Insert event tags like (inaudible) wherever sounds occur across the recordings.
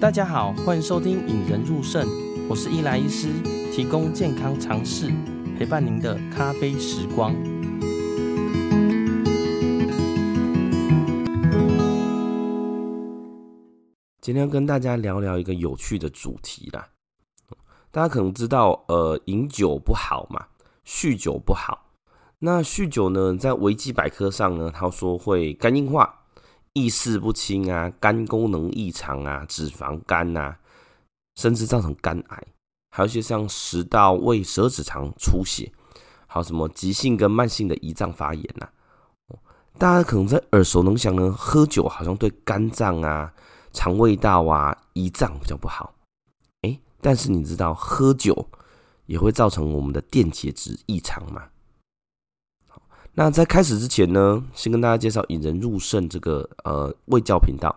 大家好，欢迎收听《引人入胜》，我是伊莱医师，提供健康常识，陪伴您的咖啡时光。今天要跟大家聊聊一个有趣的主题啦。大家可能知道，呃，饮酒不好嘛，酗酒不好。那酗酒呢，在维基百科上呢，他说会肝硬化、意识不清啊、肝功能异常啊、脂肪肝啊，甚至造成肝癌，还有一些像食道、胃、舌指肠出血，还有什么急性跟慢性的胰脏发炎呐。大家可能在耳熟能详呢，喝酒好像对肝脏啊。肠胃道啊，胰脏比较不好，诶，但是你知道喝酒也会造成我们的电解质异常吗？那在开始之前呢，先跟大家介绍引人入肾这个呃卫教频道。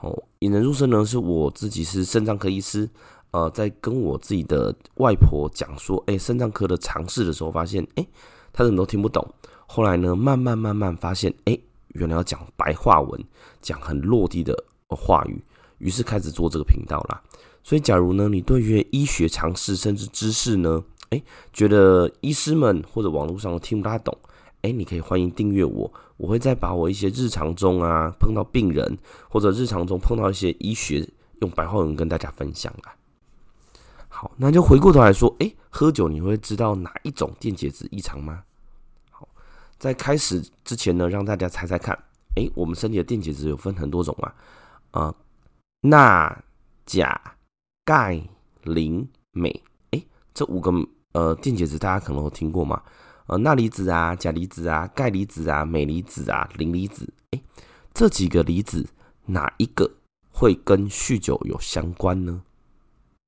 哦，引人入肾呢，是我自己是肾脏科医师，呃，在跟我自己的外婆讲说，诶，肾脏科的常识的时候，发现，诶，他怎么都听不懂。后来呢，慢慢慢慢发现，诶，原来要讲白话文，讲很落地的。话语，于是开始做这个频道啦。所以，假如呢，你对于医学常识甚至知识呢，诶，觉得医师们或者网络上都听不大懂，诶，你可以欢迎订阅我，我会再把我一些日常中啊碰到病人或者日常中碰到一些医学用白话文跟大家分享啦。好，那就回过头来说，诶，喝酒你会知道哪一种电解质异常吗？好，在开始之前呢，让大家猜猜看，诶，我们身体的电解质有分很多种啊。啊，钠、钾、钙、磷、镁，哎，这五个呃电解质大家可能都听过吗？呃，钠离子啊，钾离子啊，钙离子啊，镁离子啊，磷离子，哎，这几个离子哪一个会跟酗酒有相关呢？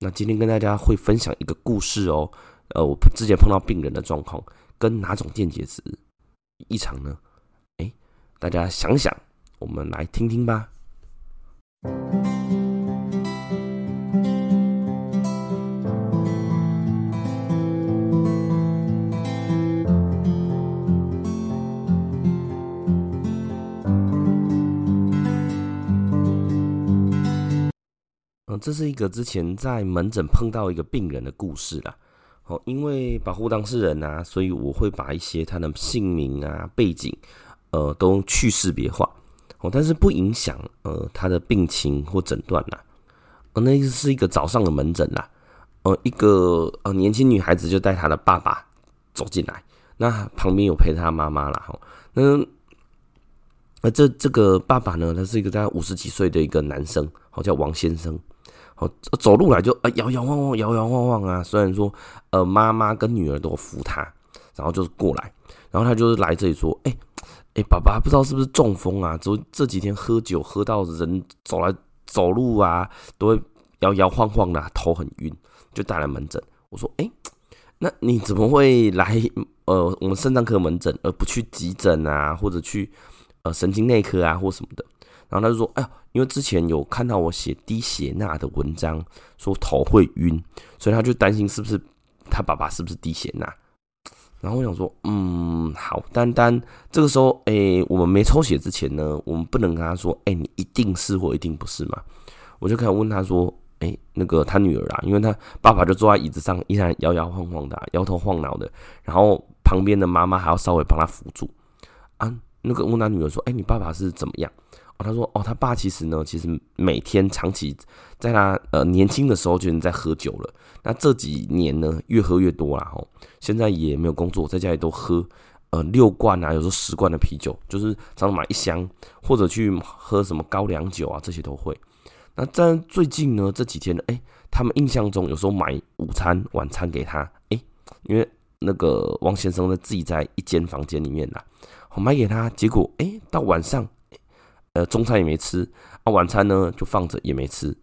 那今天跟大家会分享一个故事哦。呃，我之前碰到病人的状况，跟哪种电解质异常呢？哎，大家想想，我们来听听吧。这是一个之前在门诊碰到一个病人的故事啦。哦，因为保护当事人啊，所以我会把一些他的姓名啊、背景，呃，都去识别化。哦，但是不影响呃他的病情或诊断呐。呃，那是一个早上的门诊啦。呃，一个呃年轻女孩子就带她的爸爸走进来，那旁边有陪她妈妈啦。哈，那那这这个爸爸呢，他是一个大概五十几岁的一个男生，好叫王先生。哦，走路来就呃摇摇晃晃，摇摇晃晃啊。虽然说呃妈妈跟女儿都扶他，然后就是过来，然后他就是来这里说，哎。哎，爸爸不知道是不是中风啊？这这几天喝酒喝到人走来走路啊，都会摇摇晃晃的，头很晕，就带来门诊。我说，哎，那你怎么会来呃我们肾脏科门诊，而不去急诊啊，或者去呃神经内科啊，或什么的？然后他就说，哎呀，因为之前有看到我写低血钠的文章，说头会晕，所以他就担心是不是他爸爸是不是低血钠。然后我想说，嗯，好，单单这个时候，哎，我们没抽血之前呢，我们不能跟他说，哎，你一定是或一定不是嘛？我就开始问他说，哎，那个他女儿啊，因为他爸爸就坐在椅子上，依然摇摇晃晃的，摇头晃脑的，然后旁边的妈妈还要稍微帮他扶住啊。那个问他女儿说，哎，你爸爸是怎么样？哦，他说，哦，他爸其实呢，其实每天长期在他呃年轻的时候就已经在喝酒了。那这几年呢，越喝越多啦。哦，现在也没有工作，在家里都喝呃六罐啊，有时候十罐的啤酒，就是常常买一箱，或者去喝什么高粱酒啊，这些都会。那在最近呢，这几天呢，哎，他们印象中有时候买午餐、晚餐给他，哎，因为那个王先生在自己在一间房间里面啦，我买给他，结果哎，到晚上。呃，中餐也没吃啊，晚餐呢就放着也没吃。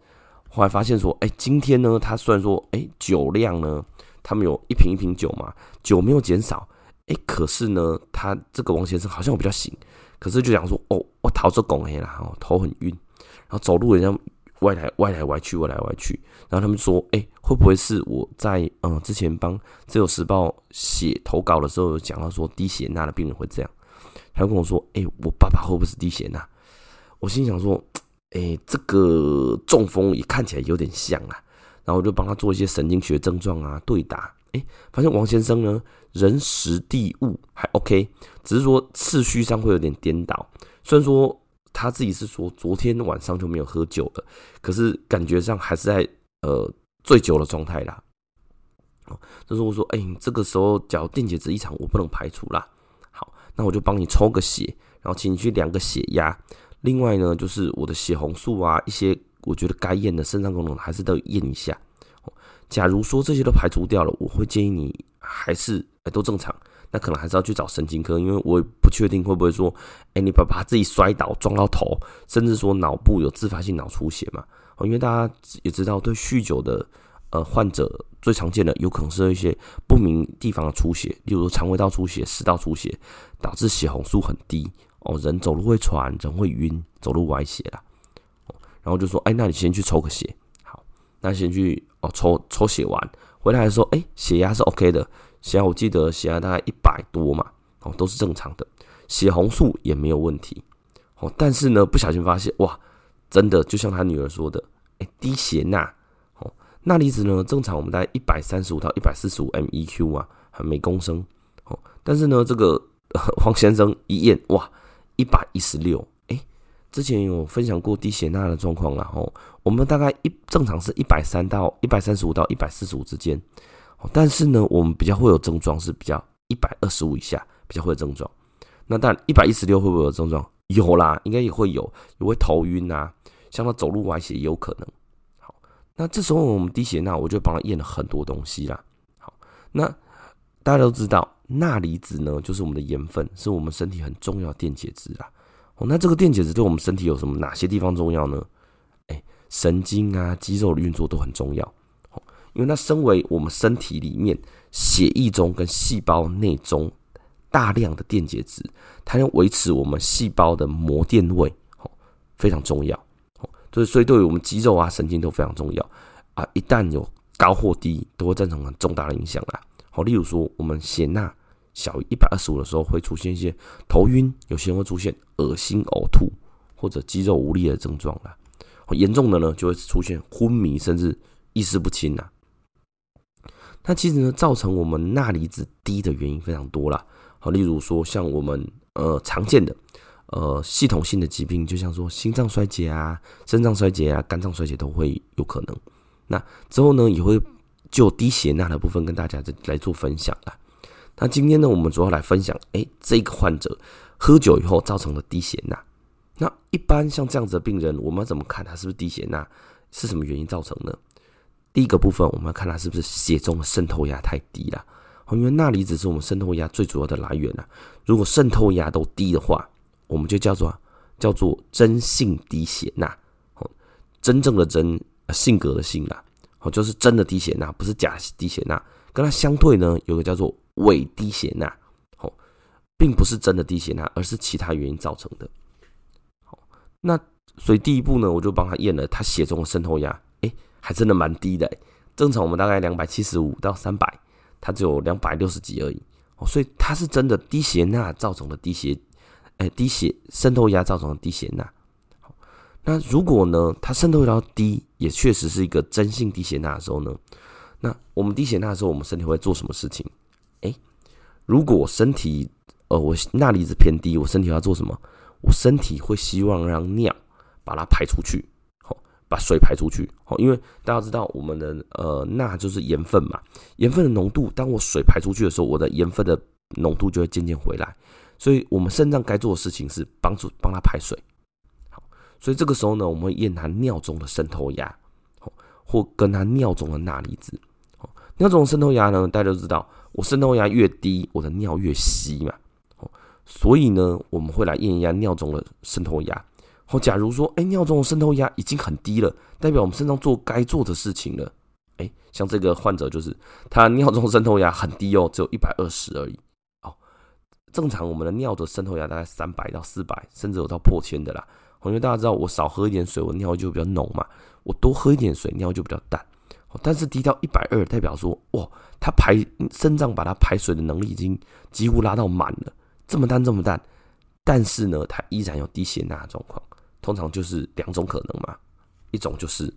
后来发现说，哎，今天呢，他虽然说，哎，酒量呢，他们有一瓶一瓶酒嘛，酒没有减少，哎，可是呢，他这个王先生好像我比较醒，可是就讲说，哦，我头做拱黑啦，头很晕，然后走路也像歪来歪来歪去，歪来歪去。然后他们说，哎，会不会是我在嗯之前帮《自由时报》写投稿的时候有讲到说低血钠的病人会这样？他就跟我说：“哎、我爸爸会不会是低血钠？”我心想说：“哎、欸，这个中风也看起来有点像啊。”然后我就帮他做一些神经学症状啊对答。哎、发现王先生呢，人时地物还 OK，只是说次序上会有点颠倒。虽然说他自己是说昨天晚上就没有喝酒了，可是感觉上还是在呃醉酒的状态啦。哦，就是我说，哎、欸，这个时候假如电解质异常，我不能排除啦。好，那我就帮你抽个血，然后请你去量个血压。另外呢，就是我的血红素啊，一些我觉得该验的肾脏功能还是都验一下。假如说这些都排除掉了，我会建议你还是哎、都正常，那可能还是要去找神经科，因为我不确定会不会说，哎、你把把自己摔倒撞到头，甚至说脑部有自发性脑出血嘛。因为大家也知道，对酗酒的呃患者最常见的有可能是一些不明地方的出血，例如肠胃道出血、食道出血，导致血红素很低哦，人走路会喘，人会晕，走路歪斜啦。然后就说，哎、那你先去抽个血，好，那先去哦抽抽血完回来说，哎、血压是 OK 的，血压我记得血压大概一百多嘛，哦，都是正常的，血红素也没有问题，哦，但是呢，不小心发现哇。真的就像他女儿说的，哎，低血钠，哦，钠离子呢，正常我们大概一百三十五到一百四十五 MEq 啊，每公升，哦，但是呢，这个黄先生一验，哇，一百一十六，哎，之前有分享过低血钠的状况啦，哦，我们大概一正常是一百三到一百三十五到一百四十五之间，哦，但是呢，我们比较会有症状是比较一百二十五以下比较会有症状，那但一百一十六会不会有症状？有啦，应该也会有，也会头晕啊。像他走路歪斜也有可能。好，那这时候我们低血钠，我就帮他验了很多东西啦。好，那大家都知道，钠离子呢，就是我们的盐分，是我们身体很重要的电解质啦。哦，那这个电解质对我们身体有什么哪些地方重要呢？哎，神经啊，肌肉的运作都很重要。哦，因为它身为我们身体里面血液中跟细胞内中大量的电解质，它要维持我们细胞的膜电位，哦，非常重要。所以，所以对于我们肌肉啊、神经都非常重要啊。一旦有高或低，都会造成很重大的影响啦。好，例如说，我们血钠小于一百二十五的时候，会出现一些头晕，有些人会出现恶心、呕吐或者肌肉无力的症状啦。严重的呢，就会出现昏迷，甚至意识不清啦。那其实呢，造成我们钠离子低的原因非常多啦。好，例如说，像我们呃常见的。呃，系统性的疾病，就像说心脏衰竭啊、肾脏衰竭啊、肝脏衰竭都会有可能。那之后呢，也会就低血钠的部分跟大家来做分享啦。那今天呢，我们主要来分享，哎，这个患者喝酒以后造成的低血钠。那一般像这样子的病人，我们要怎么看他是不是低血钠？是什么原因造成的？第一个部分，我们要看他是不是血中的渗透压太低了。因为钠离子是我们渗透压最主要的来源啊。如果渗透压都低的话，我们就叫做叫做真性低血钠，哦，真正的真性格的性啦，哦，就是真的低血钠，不是假低血钠。跟它相对呢，有个叫做伪低血钠，哦，并不是真的低血钠，而是其他原因造成的。好，那所以第一步呢，我就帮他验了他血中的渗透压，诶，还真的蛮低的。正常我们大概两百七十五到三百，他只有两百六十几而已。哦，所以他是真的低血钠造成的低血。哎，低血渗透压造成的低血钠。那如果呢，它渗透压低，也确实是一个真性低血钠的时候呢，那我们低血钠的时候，我们身体会做什么事情？哎，如果身体呃我钠离子偏低，我身体要做什么？我身体会希望让尿把它排出去，好，把水排出去。好，因为大家知道我们的呃钠就是盐分嘛，盐分的浓度，当我水排出去的时候，我的盐分的浓度就会渐渐回来。所以，我们肾脏该做的事情是帮助帮它排水。所以这个时候呢，我们会验他尿中的渗透压，或跟他尿中的钠离子。尿中的渗透压呢，大家都知道，我渗透压越低，我的尿越稀嘛。所以呢，我们会来验一下尿中的渗透压。好，假如说，哎，尿中的渗透压已经很低了，代表我们肾脏做该做的事情了。哎，像这个患者就是他尿中渗透压很低哦，只有一百二十而已。哦正常我们的尿的渗透压大概三百到四百，甚至有到破千的啦。因为大家知道，我少喝一点水，我尿就比较浓嘛；我多喝一点水，尿就比较淡。但是低到一百二，代表说，哇，它排肾脏把它排水的能力已经几乎拉到满了。这么淡，这么淡，但是呢，它依然有低血钠的状况。通常就是两种可能嘛，一种就是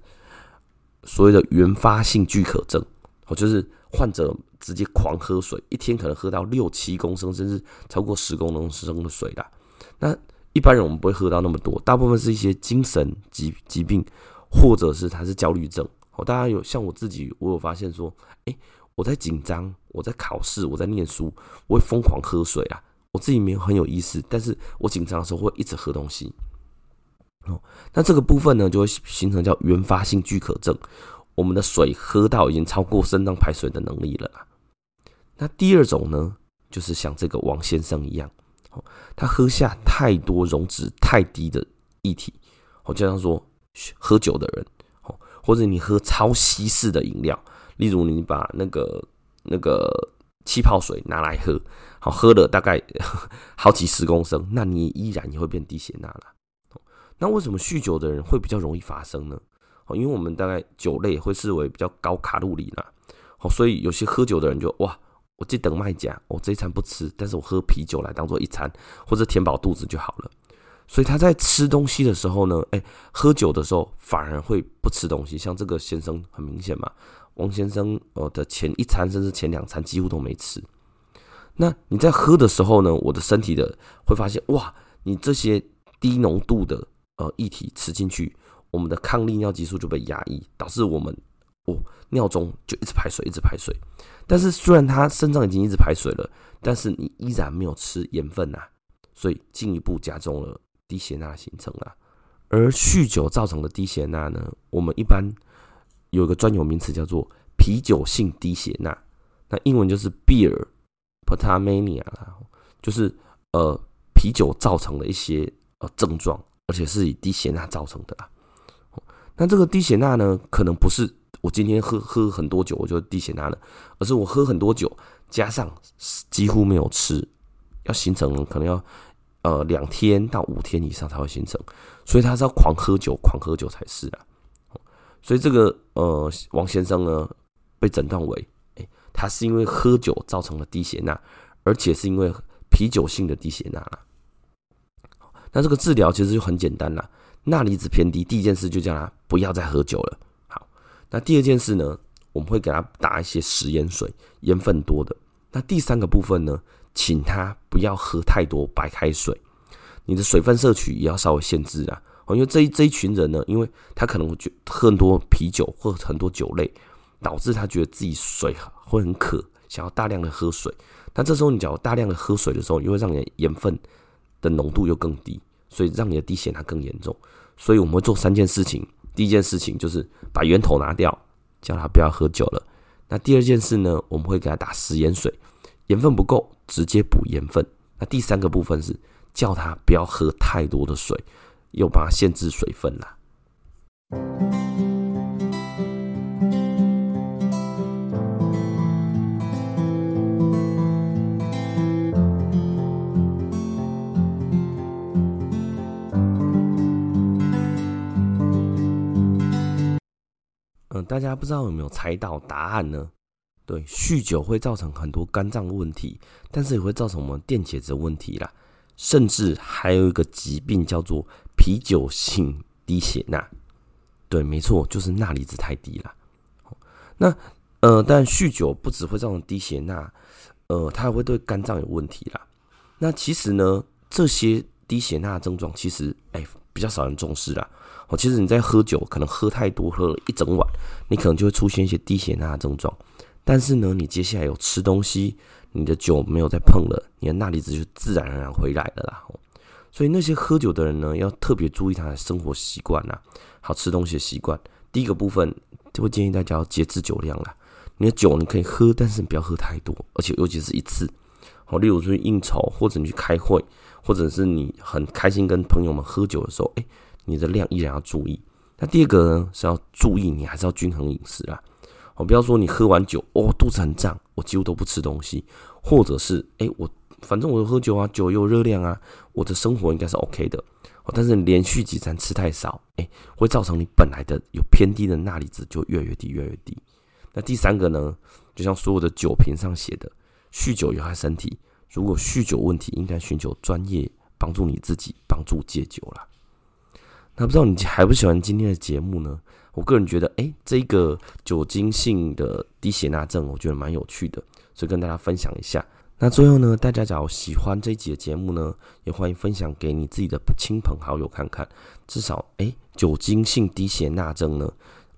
所谓的原发性巨渴症，哦，就是患者直接狂喝水，一天可能喝到六七公升，甚至超过十公升的水啦。那一般人我们不会喝到那么多，大部分是一些精神疾疾病，或者是他是焦虑症。哦，大家有像我自己，我有发现说，哎，我在紧张，我在考试，我在念书，我会疯狂喝水啊。我自己没有很有意识，但是我紧张的时候会一直喝东西。哦，那这个部分呢，就会形成叫原发性拒渴症。我们的水喝到已经超过肾脏排水的能力了。那第二种呢，就是像这个王先生一样，他喝下太多溶脂太低的液体，哦，就像说喝酒的人，哦，或者你喝超稀释的饮料，例如你把那个那个气泡水拿来喝，好，喝了大概 (laughs) 好几十公升，那你依然也会变低血钠了。那为什么酗酒的人会比较容易发生呢？哦，因为我们大概酒类会视为比较高卡路里啦，哦，所以有些喝酒的人就哇，我这等卖家，我这一餐不吃，但是我喝啤酒来当做一餐，或者填饱肚子就好了。所以他在吃东西的时候呢，哎，喝酒的时候反而会不吃东西。像这个先生很明显嘛，王先生呃的前一餐甚至前两餐几乎都没吃。那你在喝的时候呢，我的身体的会发现哇，你这些低浓度的。呃，液体吃进去，我们的抗利尿激素就被压抑，导致我们哦尿中就一直排水，一直排水。但是虽然他肾脏已经一直排水了，但是你依然没有吃盐分呐，所以进一步加重了低血钠的形成啊。而酗酒造成的低血钠呢，我们一般有个专有名词叫做啤酒性低血钠，那英文就是 beer potamania 啦，就是呃啤酒造成的一些呃症状。而且是以低血钠造成的啊。那这个低血钠呢，可能不是我今天喝喝很多酒我就低血钠了，而是我喝很多酒加上几乎没有吃，要形成可能要呃两天到五天以上才会形成，所以他是要狂喝酒狂喝酒才是啊。所以这个呃王先生呢被诊断为，哎，他是因为喝酒造成了低血钠，而且是因为啤酒性的低血钠了。那这个治疗其实就很简单啦，钠离子偏低，第一件事就叫他不要再喝酒了。那第二件事呢，我们会给他打一些食盐水，盐分多的。那第三个部分呢，请他不要喝太多白开水，你的水分摄取也要稍微限制啊。因为这一这一群人呢，因为他可能会喝很多啤酒或很多酒类，导致他觉得自己水会很渴，想要大量的喝水。那这时候你只要大量的喝水的时候，你会让你盐分的浓度又更低。所以让你的低血钠更严重，所以我们会做三件事情。第一件事情就是把源头拿掉，叫他不要喝酒了。那第二件事呢，我们会给他打食盐水，盐分不够直接补盐分。那第三个部分是叫他不要喝太多的水，又把它限制水分了。大家不知道有没有猜到答案呢？对，酗酒会造成很多肝脏问题，但是也会造成我们电解质问题啦，甚至还有一个疾病叫做啤酒性低血钠。对，没错，就是钠离子太低了。那呃，但酗酒不只会造成低血钠，呃，它还会对肝脏有问题啦。那其实呢，这些低血钠症状其实哎比较少人重视啦。哦，其实你在喝酒，可能喝太多，喝了一整晚，你可能就会出现一些低血钠的症状。但是呢，你接下来有吃东西，你的酒没有再碰了，你的钠离子就自然而然回来了啦。所以那些喝酒的人呢，要特别注意他的生活习惯啦，好吃东西的习惯。第一个部分就会建议大家要节制酒量啦。你的酒你可以喝，但是你不要喝太多，而且尤其是一次。好，例如出去应酬，或者你去开会，或者是你很开心跟朋友们喝酒的时候，哎。你的量依然要注意。那第二个呢，是要注意，你还是要均衡饮食啦。我，不要说你喝完酒，哦，肚子很胀，我几乎都不吃东西，或者是，哎，我反正我喝酒啊，酒有热量啊，我的生活应该是 OK 的。但是你连续几餐吃太少，哎，会造成你本来的有偏低的钠离子就越来越低，越来越低。那第三个呢，就像所有的酒瓶上写的，酗酒有害身体。如果酗酒问题，应该寻求专业帮助你自己，帮助戒酒啦。那不知道你还不喜欢今天的节目呢？我个人觉得，哎，这个酒精性的低血钠症，我觉得蛮有趣的，所以跟大家分享一下。那最后呢，大家假如喜欢这一集的节目呢，也欢迎分享给你自己的亲朋好友看看。至少，哎，酒精性低血钠症呢，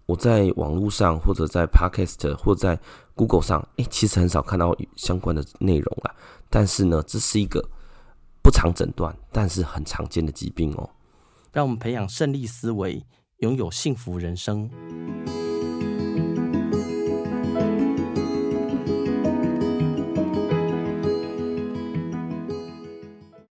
我在网络上或者在 Podcast 或者在 Google 上，哎，其实很少看到相关的内容啦。但是呢，这是一个不常诊断，但是很常见的疾病哦。让我们培养胜利思维，拥有幸福人生。